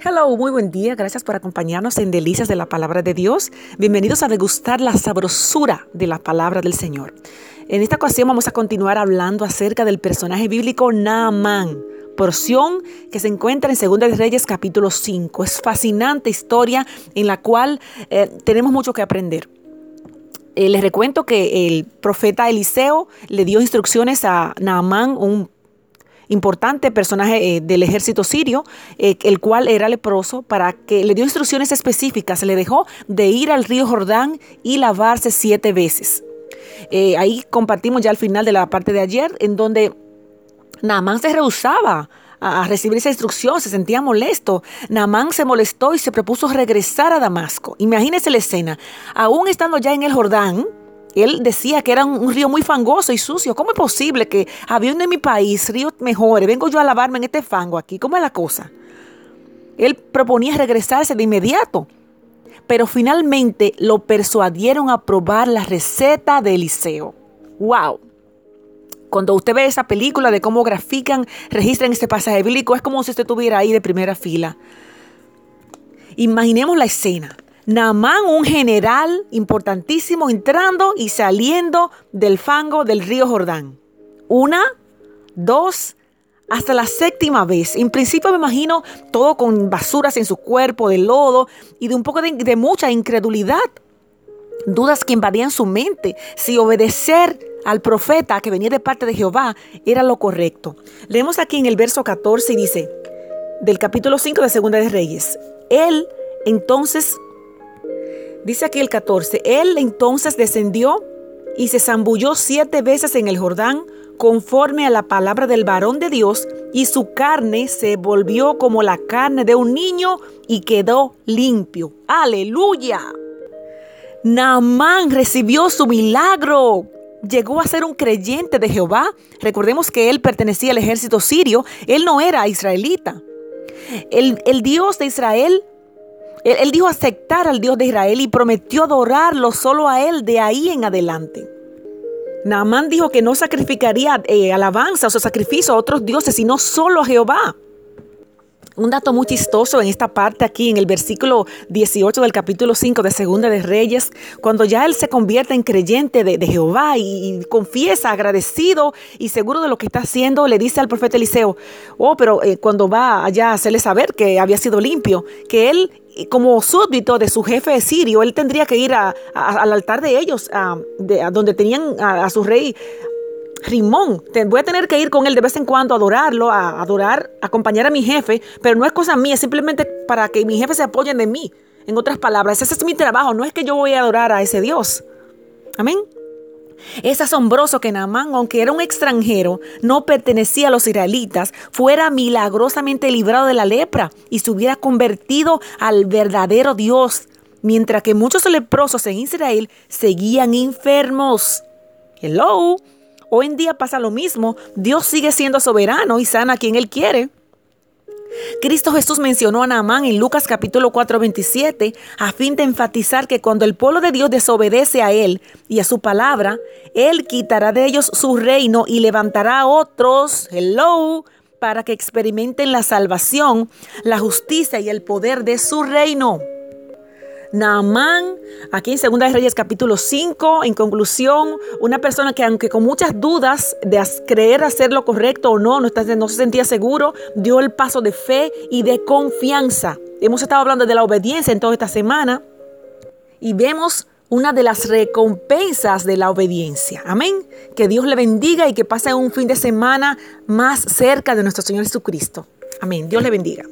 Hello, muy buen día. Gracias por acompañarnos en Delicias de la Palabra de Dios. Bienvenidos a degustar la sabrosura de la Palabra del Señor. En esta ocasión vamos a continuar hablando acerca del personaje bíblico Naamán, porción que se encuentra en Segunda de Reyes capítulo 5. Es fascinante historia en la cual eh, tenemos mucho que aprender. Eh, les recuento que el profeta Eliseo le dio instrucciones a Naamán, un importante personaje eh, del ejército sirio, eh, el cual era leproso, para que le dio instrucciones específicas, le dejó de ir al río Jordán y lavarse siete veces. Eh, ahí compartimos ya al final de la parte de ayer, en donde Naamán se rehusaba a recibir esa instrucción, se sentía molesto. Naamán se molestó y se propuso regresar a Damasco. Imagínense la escena, aún estando ya en el Jordán, él decía que era un, río muy fangoso y sucio. ¿Cómo es posible que habiendo en mi país ríos mejores, vengo yo a lavarme en este fango aquí? ¿Cómo es la cosa? Él proponía regresarse de inmediato, pero finalmente lo persuadieron a probar la receta de Eliseo. ¡Wow! Cuando usted ve esa película de cómo grafican, registran este pasaje bíblico, es como si usted estuviera ahí de primera fila. Imaginemos la escena. Naamán, un general importantísimo, entrando y saliendo del fango del río Jordán. Una, dos, hasta la séptima vez. En principio me imagino todo con basuras en su cuerpo, de lodo y de un poco de, mucha incredulidad. Dudas que invadían su mente si obedecer al profeta que venía de parte de Jehová era lo correcto. Leemos aquí en el verso 14 y dice, del capítulo 5 de Segunda de Reyes, él entonces Dice aquí el 14, él entonces descendió y se zambulló siete veces en el Jordán conforme a la palabra del varón de Dios, y su carne se volvió como la carne de un niño y quedó limpio. Aleluya. Naamán recibió su milagro. Llegó a ser un creyente de Jehová. Recordemos que él pertenecía al ejército sirio. Él no era israelita. El, el Dios de Israel él, dijo aceptar al Dios de Israel y prometió adorarlo solo a él de ahí en adelante. Naamán dijo que no sacrificaría eh, alabanzas o sacrificio a otros dioses, sino solo a Jehová. Un dato muy chistoso en esta parte aquí, en el versículo 18 del capítulo 5 de Segunda de Reyes, cuando ya él se convierte en creyente de, Jehová y, confiesa agradecido y seguro de lo que está haciendo, le dice al profeta Eliseo, oh, pero eh, cuando va allá a hacerle saber que había sido limpio, que él como súbdito de su jefe de sirio, él tendría que ir al altar de ellos, a, donde tenían a, su rey Rimón. Voy a tener que ir con él de vez en cuando a adorarlo, a adorar, a acompañar a mi jefe, pero no es cosa mía, simplemente para que mi jefe se apoyen de mí. En otras palabras, ese es mi trabajo, no es que yo voy a adorar a ese Dios. Amén. Es asombroso que Naamán, aunque era un extranjero, no pertenecía a los israelitas, fuera milagrosamente librado de la lepra y se hubiera convertido al verdadero Dios, mientras que muchos leprosos en Israel seguían enfermos. Hello. Hoy en día pasa lo mismo. Dios sigue siendo soberano y sana a quien Él quiere. Cristo Jesús mencionó a Naamán en Lucas capítulo 4, 27 a fin de enfatizar que cuando el pueblo de Dios desobedece a Él y a su palabra, Él quitará de ellos su reino y levantará a otros, hello, para que experimenten la salvación, la justicia y el poder de su reino. Naamán, aquí en Segunda de Reyes capítulo 5, en conclusión, una persona que aunque con muchas dudas de creer hacer lo correcto o no, no, no se sentía seguro, dio el paso de fe y de confianza. Hemos estado hablando de la obediencia en toda esta semana y vemos una de las recompensas de la obediencia. Amén. Que Dios le bendiga y que pase un fin de semana más cerca de nuestro Señor Jesucristo. Amén. Dios le bendiga.